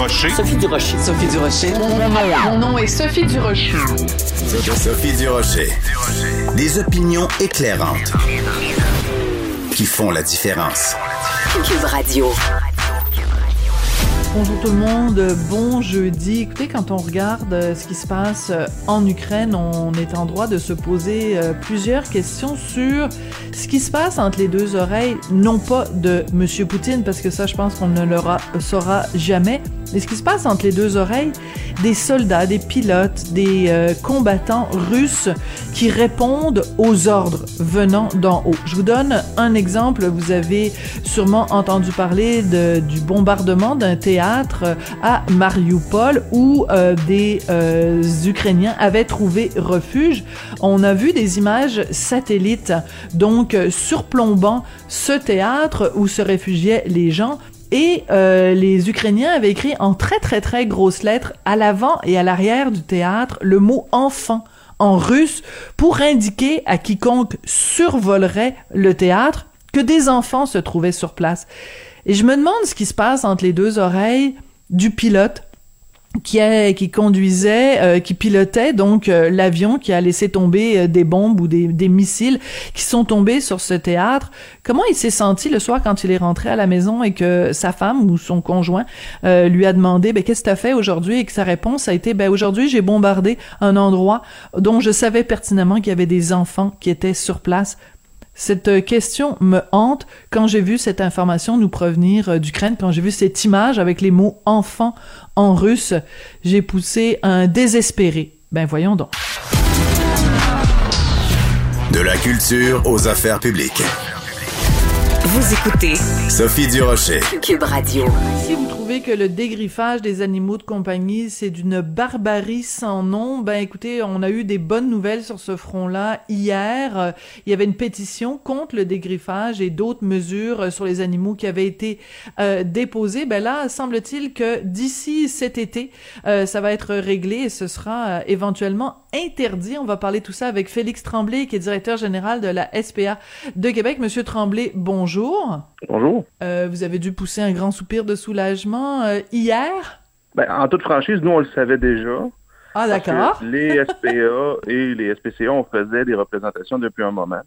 Durocher. Sophie Durocher. Sophie Durocher. Mon nom est Sophie Durocher. Sophie Durocher. Des opinions éclairantes qui font la différence. Cube Radio. Bonjour tout le monde, bon jeudi. Écoutez, quand on regarde euh, ce qui se passe euh, en Ukraine, on est en droit de se poser euh, plusieurs questions sur ce qui se passe entre les deux oreilles, non pas de M. Poutine, parce que ça, je pense qu'on ne le saura jamais, mais ce qui se passe entre les deux oreilles des soldats, des pilotes, des combattants russes qui répondent aux ordres venant d'en haut. Je vous donne un exemple. Vous avez sûrement entendu parler du bombardement d'un théâtre à Mariupol où euh, des euh, Ukrainiens avaient trouvé refuge. On a vu des images satellites donc surplombant ce théâtre où se réfugiaient les gens et euh, les Ukrainiens avaient écrit en très très très grosses lettres à l'avant et à l'arrière du théâtre le mot enfant en russe pour indiquer à quiconque survolerait le théâtre que des enfants se trouvaient sur place. Et je me demande ce qui se passe entre les deux oreilles du pilote qui, est, qui conduisait, euh, qui pilotait donc euh, l'avion qui a laissé tomber euh, des bombes ou des, des, missiles qui sont tombés sur ce théâtre. Comment il s'est senti le soir quand il est rentré à la maison et que sa femme ou son conjoint lui a demandé ben, qu'est-ce que tu as fait aujourd'hui? Et que sa réponse a été ben, aujourd'hui j'ai bombardé un endroit dont je savais pertinemment qu'il y avait des enfants qui étaient sur place cette euh, question me hante quand j'ai vu cette information nous provenir euh, d'Ukraine, quand j'ai vu cette image avec les mots enfant en russe, j'ai poussé un désespéré. Ben voyons donc. De la culture aux affaires publiques. Vous écoutez Sophie Durocher. Cube Radio. Si vous que le dégriffage des animaux de compagnie, c'est d'une barbarie sans nom, ben écoutez, on a eu des bonnes nouvelles sur ce front-là. Hier, euh, il y avait une pétition contre le dégriffage et d'autres mesures euh, sur les animaux qui avaient été euh, déposées. Ben là, semble-t-il que d'ici cet été, ça va être réglé et ce sera éventuellement interdit. On va parler tout ça avec Félix Tremblay, qui est directeur général de la SPA de Québec. Monsieur Tremblay, bonjour. Bonjour. Euh, vous avez dû pousser un grand soupir de soulagement euh, hier? Ben, en toute franchise, nous, on le savait déjà. Ah, d'accord. Les SPA et les SPCA, on faisait des représentations depuis un moment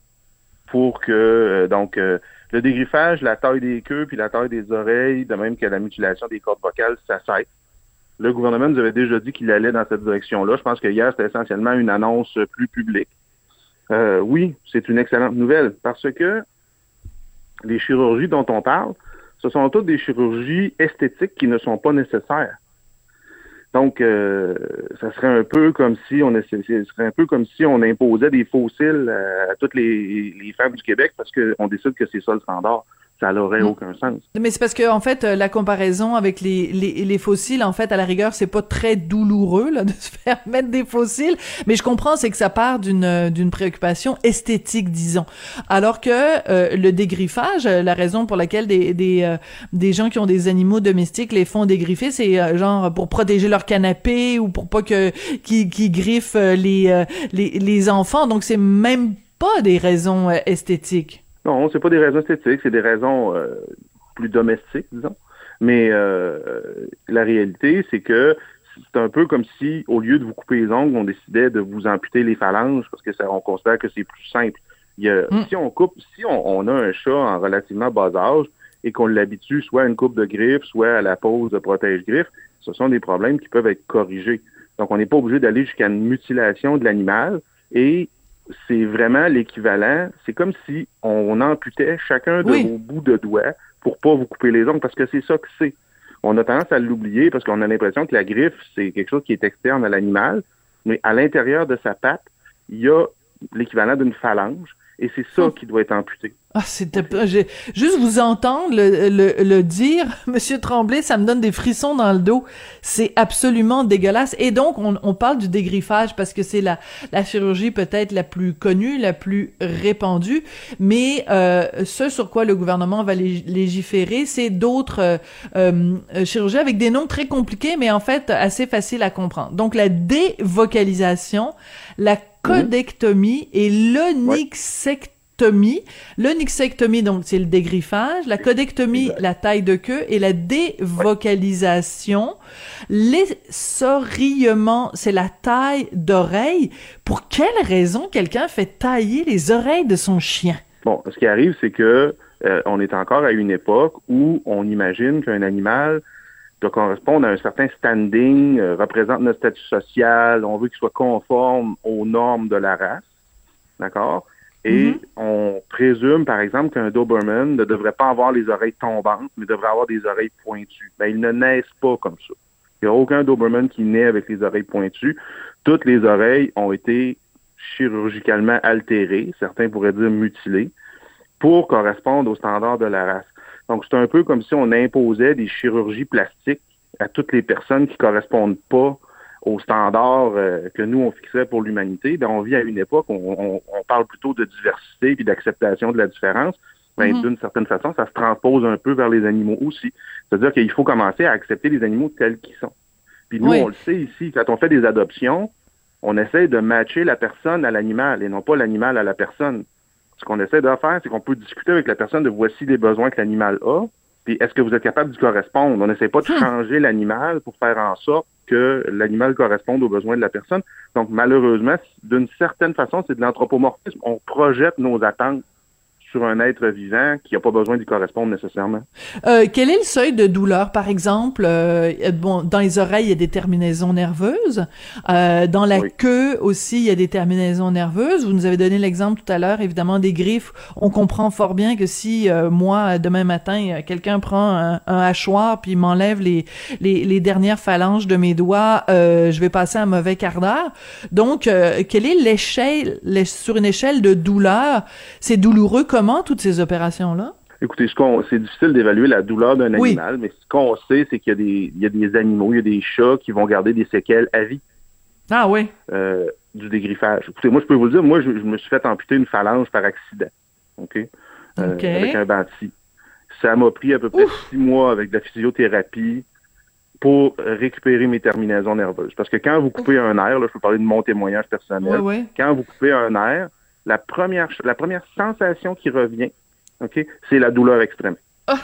pour que, euh, donc, le dégriffage, la taille des queues puis la taille des oreilles, de même que la mutilation des cordes vocales, ça cesse. Le gouvernement nous avait déjà dit qu'il allait dans cette direction-là. Je pense que hier, c'était essentiellement une annonce plus publique. oui, c'est une excellente nouvelle parce que les chirurgies dont on parle, ce sont toutes des chirurgies esthétiques qui ne sont pas nécessaires. Donc, euh, ça serait un peu comme si on un peu comme si on imposait des fossiles à, toutes les femmes du Québec parce qu'on décide que c'est ça le standard ça n'aurait mm. aucun sens. Mais c'est parce que en fait euh, la comparaison avec les, les, les, fossiles en fait à la rigueur c'est pas très douloureux là de se faire mettre des fossiles mais je comprends c'est que ça part d'une euh, d'une préoccupation esthétique disons alors que euh, le dégriffage la raison pour laquelle des des, des gens qui ont des animaux domestiques les font dégriffer c'est genre pour protéger leur canapé ou pour pas que qui qui griffent les, les les enfants donc c'est même pas des raisons esthétiques. Non, c'est pas des raisons esthétiques, c'est des raisons euh, plus domestiques, disons. Mais euh, la réalité, c'est que c'est un peu comme si, au lieu de vous couper les ongles, on décidait de vous amputer les phalanges parce que ça, on considère que c'est plus simple. Il y a, mm. Si on coupe, si on, a un chat en relativement bas âge et qu'on l'habitue soit à une coupe de griffes, soit à la pose de protège-griffes, ce sont des problèmes qui peuvent être corrigés. Donc, on n'est pas obligé d'aller jusqu'à une mutilation de l'animal. Et c'est vraiment l'équivalent. C'est comme si on amputait chacun de vos bouts de doigts pour pas vous couper les ongles, parce que c'est ça que c'est. On a tendance à l'oublier parce qu'on a l'impression que la griffe, c'est quelque chose qui est externe à l'animal, mais à l'intérieur de sa patte, il y a l'équivalent d'une phalange. Et c'est ça qui doit être amputé. Ah, c'était j'ai juste vous entendre le, le, le, dire, Monsieur Tremblay, ça me donne des frissons dans le dos. C'est absolument dégueulasse. Et donc, on, on parle du dégriffage parce que c'est la, la chirurgie peut-être la plus connue, la plus répandue. Mais euh, ce sur quoi le gouvernement va légiférer, c'est d'autres euh, euh, chirurgies avec des noms très compliqués, mais en fait assez faciles à comprendre. Donc, la dévocalisation, la codectomie et l'onyxectomie L'onyxectomie, donc, c'est le dégriffage. La codectomie, la taille de queue. Et la dévocalisation, l'essorillement, c'est la taille d'oreille. Pour quelle raison quelqu'un fait tailler les oreilles de son chien? Bon, ce qui arrive, c'est que euh, on est encore à une époque où on imagine qu'un animal doit correspondre à un certain standing, euh, représente notre statut social, on veut qu'il soit conforme aux normes de la race. D'accord? Et mm-hmm. on présume, par exemple, qu'un Doberman ne devrait pas avoir les oreilles tombantes, mais devrait avoir des oreilles pointues. Ben, ils ne naissent pas comme ça. Il n'y a aucun Doberman qui naît avec les oreilles pointues. Toutes les oreilles ont été chirurgicalement altérées, certains pourraient dire mutilées, pour correspondre aux standards de la race. Donc, c'est un peu comme si on imposait des chirurgies plastiques à toutes les personnes qui correspondent pas aux standards euh, que nous, on fixait pour l'humanité, ben, on vit à une époque où on, parle plutôt de diversité puis d'acceptation de la différence. Ben, mm-hmm. D'une certaine façon, ça se transpose un peu vers les animaux aussi. C'est-à-dire qu'il faut commencer à accepter les animaux tels qu'ils sont. Puis nous, on le sait ici, quand on fait des adoptions, on essaie de matcher la personne à l'animal et non pas l'animal à la personne. Ce qu'on essaie de faire, c'est qu'on peut discuter avec la personne de voici les besoins que l'animal a, puis est-ce que vous êtes capable d'y correspondre? On n'essaie pas de hmm. changer l'animal pour faire en sorte que l'animal corresponde aux besoins de la personne. Donc, malheureusement, d'une certaine façon, c'est de l'anthropomorphisme. On projette nos attentes sur un être vivant qui n'a pas besoin d'y correspondre nécessairement. Euh, quel est le seuil de douleur, par exemple? Euh, bon, dans les oreilles, il y a des terminaisons nerveuses. Euh, dans la queue aussi, il y a des terminaisons nerveuses. Vous nous avez donné l'exemple tout à l'heure, évidemment, des griffes. On comprend fort bien que si euh, moi, demain matin, euh, quelqu'un prend un, un, hachoir puis m'enlève les, les, les, dernières phalanges de mes doigts, je vais passer un mauvais quart d'heure. Donc, quelle est l'échelle, sur une échelle de douleur? C'est douloureux comme toutes ces opérations-là? Écoutez, c'est difficile d'évaluer la douleur d'un animal, mais ce qu'on sait, c'est qu'il y, a des animaux, il y a des chats qui vont garder des séquelles à vie. Ah oui? Euh, du dégriffage. Écoutez, moi, je peux vous le dire, moi, je, me suis fait amputer une phalange par accident. OK? Euh, avec un banti. Ça m'a pris à peu près six mois avec de la physiothérapie pour récupérer mes terminaisons nerveuses. Parce que quand vous coupez un nerf, là, je peux parler de mon témoignage personnel, quand vous coupez un nerf, la première, la première sensation qui revient, OK, c'est la douleur extrême. Ah.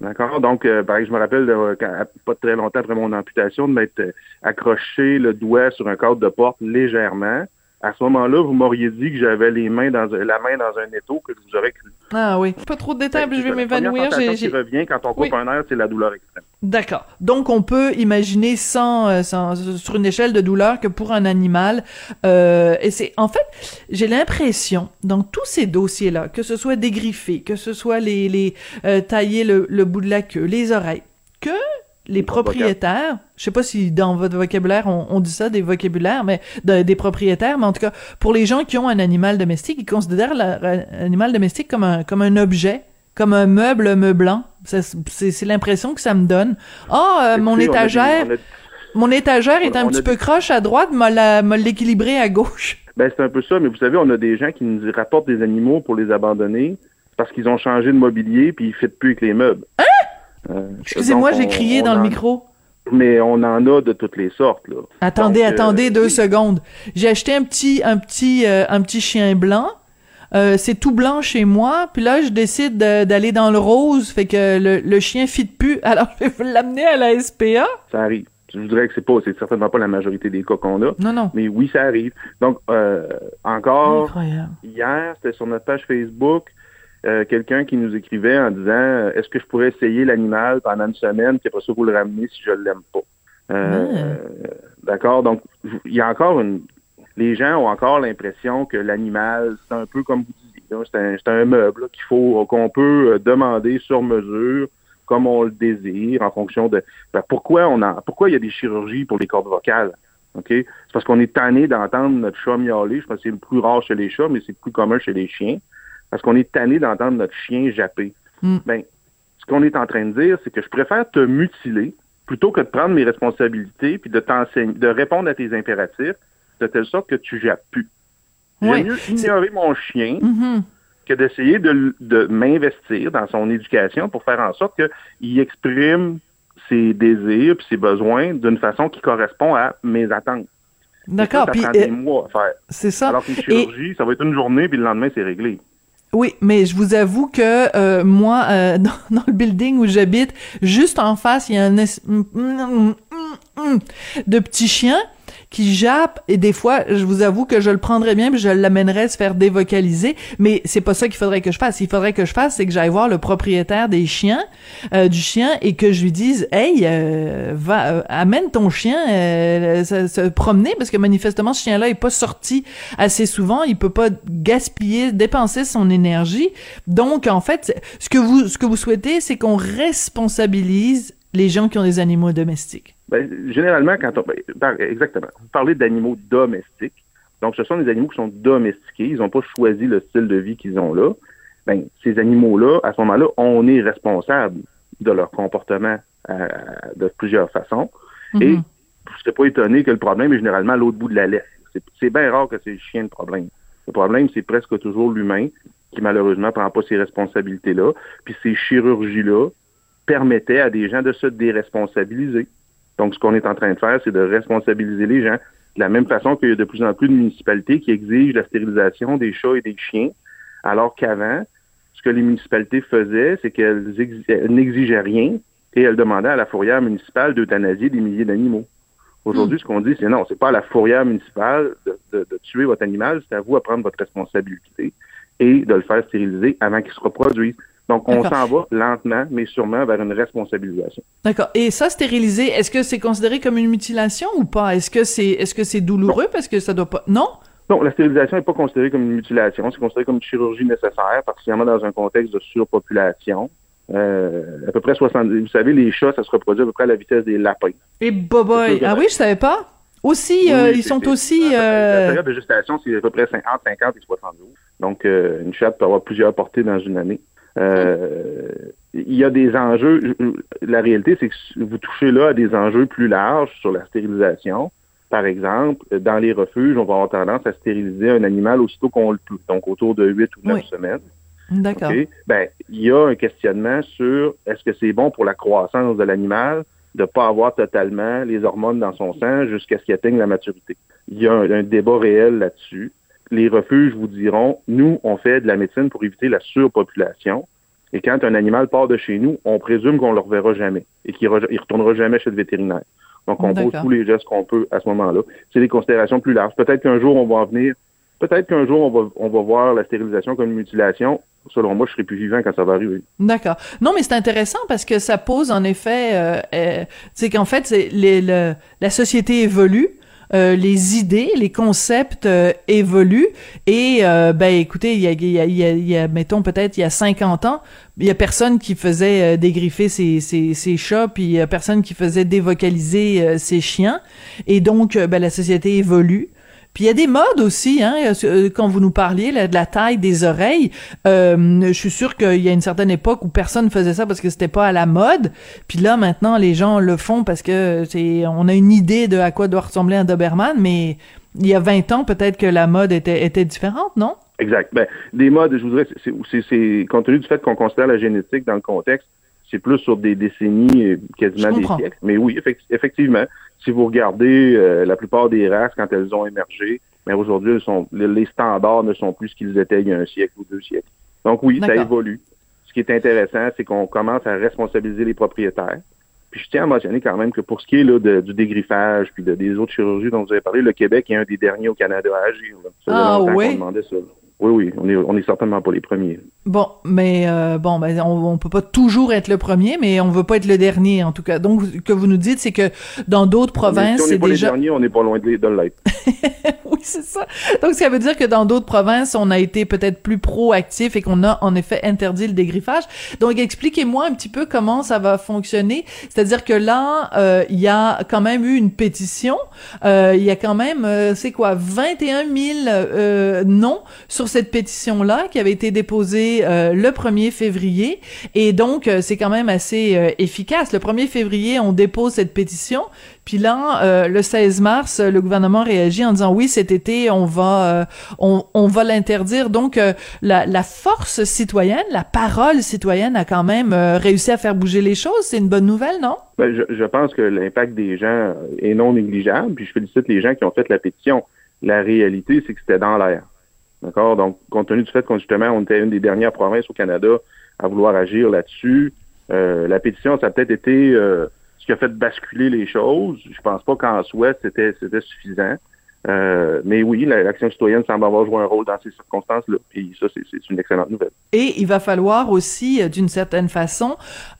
D'accord? Donc, euh, je me rappelle, de, pas très longtemps après mon amputation, de m'être euh, accroché le doigt sur un cadre de porte légèrement à ce moment-là, vous m'auriez dit que j'avais les mains dans la main dans un étau que je vous aurais cru. Ah oui. Pas trop de détails, je vais m'évanouir. La qui revient quand on coupe un air, c'est la douleur extrême. D'accord. Donc on peut imaginer sans, euh, sans, sur une échelle de douleur que pour un animal, euh, et c'est en fait, j'ai l'impression dans tous ces dossiers-là, que ce soit dégriffé, que ce soit les, les euh, tailler le, le bout de la queue, les oreilles, que les propriétaires, je sais pas si dans votre vocabulaire on, dit ça des vocabulaires, mais des propriétaires, mais en tout cas pour les gens qui ont un animal domestique, ils considèrent l'animal domestique comme un comme un objet, comme un meuble meublant. C'est l'impression que ça me donne. Ah, oh, mon étagère, mon étagère est un petit peu croche à droite, m'a l'équilibrer à gauche. Ben c'est un peu ça, mais vous savez, on a des gens qui nous rapportent des animaux pour les abandonner parce qu'ils ont changé de mobilier puis ils ne plus avec les meubles. Hein? Euh, Excusez-moi, j'ai crié dans le micro. Mais on en a de toutes les sortes. Là. Attendez, euh, attendez deux secondes. J'ai acheté un petit, un petit, euh, un petit chien blanc. c'est tout blanc chez moi, puis là je décide d'aller dans le rose, fait que le, le chien fit plus, alors je vais l'amener à la SPA. Ça arrive. Je voudrais que c'est pas, c'est certainement pas la majorité des cas qu'on a. Non, non. Mais oui, ça arrive. Donc, encore hier, c'était sur notre page Facebook, euh, quelqu'un qui nous écrivait en disant euh, est-ce que je pourrais essayer l'animal pendant une semaine puis après ça vous le ramener si je l'aime pas? Euh, d'accord. Donc il y a encore une. Les gens ont encore l'impression que l'animal c'est un peu comme vous disiez, c'est un, un, meuble qu'il faut qu'on peut demander sur mesure comme on le désire en fonction de ben, pourquoi on a pourquoi il y a des chirurgies pour les cordes vocales OK? C'est parce qu'on est tanné d'entendre notre chat miauler. Je pense que c'est le plus rare chez les chats, mais c'est plus commun chez les chiens. Parce qu'on est tanné d'entendre notre chien japper. Mm. Ben, ce qu'on est en train de dire, c'est que je préfère te mutiler plutôt que de prendre mes responsabilités puis de t'enseigner, de répondre à tes impératifs de telle sorte que tu jappes plus. J'aime Ouais, mieux ignorer mon chien Mhm. que d'essayer de, de m'investir dans son éducation pour faire en sorte qu'il exprime ses désirs et ses besoins d'une façon qui correspond à mes attentes. D'accord. Et ça, Puis ça prend euh, des mois à faire. c'est ça. Alors qu'une Et- chirurgie, ça va être une journée, puis le lendemain, c'est réglé. Oui, mais je vous avoue que euh, moi, euh, dans, dans le building où j'habite, juste en face, il y a un es- de petits chiens qui jappent et des fois, je vous avoue que je le prendrais bien puis je l'amènerais se faire dévocaliser, mais c'est pas ça qu'il faudrait que je fasse. Il faudrait que je fasse, c'est que j'aille voir le propriétaire des chiens, euh, du chien et que je lui dise, hey, euh, va, euh, amène ton chien euh, se, se promener parce que manifestement ce chien-là est pas sorti assez souvent, il peut pas gaspiller, dépenser son énergie. Donc en fait, ce que vous ce que vous souhaitez, c'est qu'on responsabilise les gens qui ont des animaux domestiques. Ben, généralement, quand on. ben, exactement. Vous parlez d'animaux domestiques. Donc, ce sont des animaux qui sont domestiqués. Ils n'ont pas choisi le style de vie qu'ils ont là. Ben, ces animaux-là, à ce moment-là, on est responsable de leur comportement euh, de plusieurs façons. Et Mhm. je ne serais pas étonné que le problème est généralement à l'autre bout de la laisse. C'est- bien rare que c'est le chien le problème. Le problème, c'est presque toujours l'humain qui, malheureusement, prend pas ces responsabilités-là. Puis ces chirurgies-là permettaient à des gens de se déresponsabiliser. Donc, ce qu'on est en train de faire, c'est de responsabiliser les gens. De la même façon qu'il y a de plus en plus de municipalités qui exigent la stérilisation des chats et des chiens, alors qu'avant, ce que les municipalités faisaient, c'est qu'elles exi- elles n'exigeaient rien et elles demandaient à la fourrière municipale d'euthanasier des milliers d'animaux. Aujourd'hui, ce qu'on dit, c'est non, c'est pas à la fourrière municipale de, de- de tuer votre animal, c'est à vous à prendre votre responsabilité et de le faire stériliser avant qu'il se reproduise. Donc, on s'en va lentement, mais sûrement vers une responsabilisation. D'accord. Et ça, stériliser, est-ce que c'est considéré comme une mutilation ou pas? Est-ce que c'est, est-ce que c'est douloureux parce que ça doit pas, non? Non, la stérilisation n'est pas considérée comme une mutilation, c'est considéré comme une chirurgie nécessaire, particulièrement dans un contexte de surpopulation. Euh, à peu près 70. Vous savez, les chats, ça se reproduit à peu près à la vitesse des lapins. Et boboy. Ah oui, je savais pas. Aussi, euh, ils sont aussi, La la euh, période de gestation, c'est à peu près 50, 50 et 60 jours. Donc, euh, une chatte peut avoir plusieurs portées dans une année. Euh, il y a des enjeux. La réalité, c'est que vous touchez là à des enjeux plus larges sur la stérilisation. Par exemple, dans les refuges, on va avoir tendance à stériliser un animal aussitôt qu'on le peut, donc autour de 8 ou 9 Oui. semaines. d'accord. Ben, il y a un questionnement sur est-ce que c'est bon pour la croissance de l'animal de ne pas avoir totalement les hormones dans son sang jusqu'à ce qu'il atteigne la maturité. Il y a un, un débat réel là-dessus. Les refuges vous diront, nous, on fait de la médecine pour éviter la surpopulation. Et quand un animal part de chez nous, on présume qu'on ne le reverra jamais et qu'il ne retournera jamais chez le vétérinaire. Donc, on pose tous les gestes qu'on peut à ce moment-là. C'est des considérations plus larges. Peut-être qu'un jour, on va en venir Peut-être qu'un jour, on va, on va voir la stérilisation comme une mutilation. Selon moi, je serai plus vivant quand ça va arriver. D'accord. Non, mais c'est intéressant parce que ça pose en effet, euh, euh, c'est qu'en fait, c'est les, le- la société évolue. Euh, les idées, les concepts euh, évoluent et euh, ben écoutez, il y a, y a, il y a, mettons peut-être il y a 50 ans, il y a personne qui faisait euh, dégriffer ses, ses, ses chats, puis il y a personne qui faisait dévocaliser ses chiens et donc ben la société évolue. Puis il y a des modes aussi, hein, euh, quand vous nous parliez là, de la taille des oreilles. Euh, je suis sûr qu'il y a une certaine époque où personne faisait ça parce que c'était pas à la mode. Puis là maintenant les gens le font parce que c'est on a une idée de à quoi doit ressembler un Doberman, mais il y a 20 ans peut-être que la mode était était différente, non? Exact. Ben, des modes, je voudrais, c'est, compte tenu du fait qu'on considère la génétique dans le contexte, c'est plus sur des décennies, euh, quasiment des siècles. Mais oui, effect- effectivement, si vous regardez euh, la plupart des races quand elles ont émergé, mais aujourd'hui, elles sont, les, standards ne sont plus ce qu'ils étaient il y a un siècle ou deux siècles. Donc oui, ça évolue. Ce qui est intéressant, c'est qu'on commence à responsabiliser les propriétaires. Puis je tiens à mentionner quand même que pour ce qui est là, de- du dégriffage puis de, des autres chirurgies dont vous avez parlé, le Québec est un des derniers au Canada à agir. là. Ça Ah, oui? qu'on demandait ça. là. Oui, oui, on est, on est certainement pas les premiers. Bon, mais euh, bon, ben, on, on peut pas toujours être le premier, mais on veut pas être le dernier, en tout cas. Donc, ce que vous nous dites, c'est que dans d'autres provinces, si on n'est pas déjà... les derniers, on n'est pas loin de, de l'être. oui, c'est ça. Donc, ça veut dire que dans d'autres provinces, on a été peut-être plus proactif et qu'on a en effet interdit le dégriffage. Donc, expliquez-moi un petit peu comment ça va fonctionner. C'est-à-dire que là, euh, il y a quand même eu une pétition. Euh, il y a quand même, euh, c'est quoi, 21 000 euh, noms sur cette pétition-là qui avait été déposée euh, le 1er février. Et donc, euh, c'est quand même assez euh, efficace. Le 1er février, on dépose cette pétition. Puis là, euh, le 16 mars, le gouvernement réagit en disant oui, cet été, on va, euh, on, on va l'interdire. Donc, euh, la, la force citoyenne, la parole citoyenne a quand même réussi à faire bouger les choses. C'est une bonne nouvelle, non? Ben, je, je pense que l'impact des gens est non négligeable, puis je félicite les gens qui ont fait la pétition. La réalité, c'est que c'était dans l'air. D'accord? Donc, compte tenu du fait qu'on justement, on était une des dernières provinces au Canada à vouloir agir là-dessus, euh, la pétition, ça a peut-être été euh, ce qui a fait basculer les choses. Je pense pas qu'en soi, c'était c'était suffisant. Euh, mais oui, la- l'action citoyenne semble avoir joué un rôle dans ces circonstances-là. Puis ça, c'est- une excellente nouvelle. Et il va falloir aussi, euh, d'une certaine façon,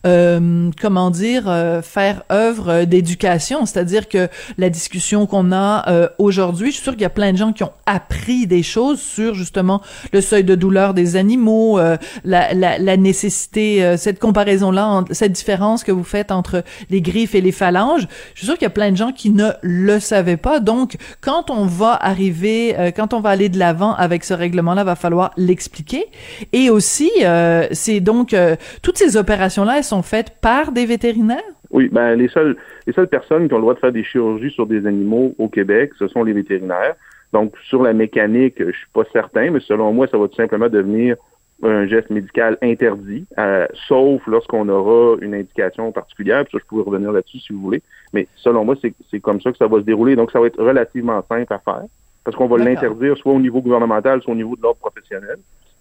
euh, comment dire, euh, faire œuvre euh, d'éducation. C'est-à-dire que la discussion qu'on a euh, aujourd'hui, je suis sûre qu'il y a plein de gens qui ont appris des choses sur justement le seuil de douleur des animaux, la, la, la nécessité, cette comparaison-là, cette différence que vous faites entre les griffes et les phalanges. Je suis sûre qu'il y a plein de gens qui ne le savaient pas. Donc, quand on va arriver, euh, quand on va aller de l'avant avec ce règlement-là, va falloir l'expliquer. Et aussi, euh, c'est donc euh, toutes ces opérations-là, elles sont faites par des vétérinaires? Oui, ben les seules les seules personnes qui ont le droit de faire des chirurgies sur des animaux au Québec, ce sont les vétérinaires. Donc sur la mécanique, je suis pas certain, mais selon moi, ça va tout simplement devenir un geste médical interdit, euh, sauf lorsqu'on aura une indication particulière. Puis ça, je pourrais revenir là-dessus si vous voulez. Mais selon moi, c'est c'est comme ça que ça va se dérouler. Donc ça va être relativement simple à faire, parce qu'on va l'interdire soit au niveau gouvernemental, soit au niveau de l'ordre professionnel.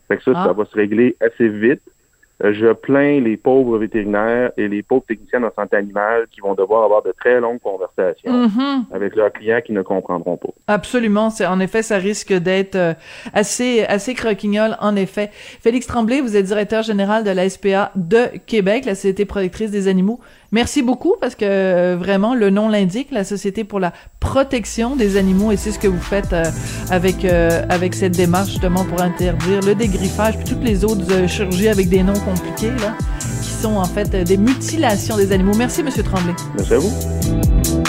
Fait que ça, Ah. ça va se régler assez vite. Euh, Je plains les pauvres vétérinaires et les pauvres techniciens en santé animale qui vont devoir avoir de très longues conversations Mhm. avec leurs clients qui ne comprendront pas. Absolument, c'est en effet ça risque d'être euh, assez assez croquignol en effet. Félix Tremblay, vous êtes directeur général de la SPA de Québec, la Société protectrice des animaux. Merci beaucoup parce que euh, vraiment le nom l'indique, la Société pour la protection des animaux et c'est ce que vous faites euh, avec euh, avec cette démarche justement pour interdire le dégriffage puis toutes les autres euh, chirurgies avec des noms compliqués là qui sont en fait euh, des mutilations des animaux. Merci monsieur Tremblay. Merci à vous.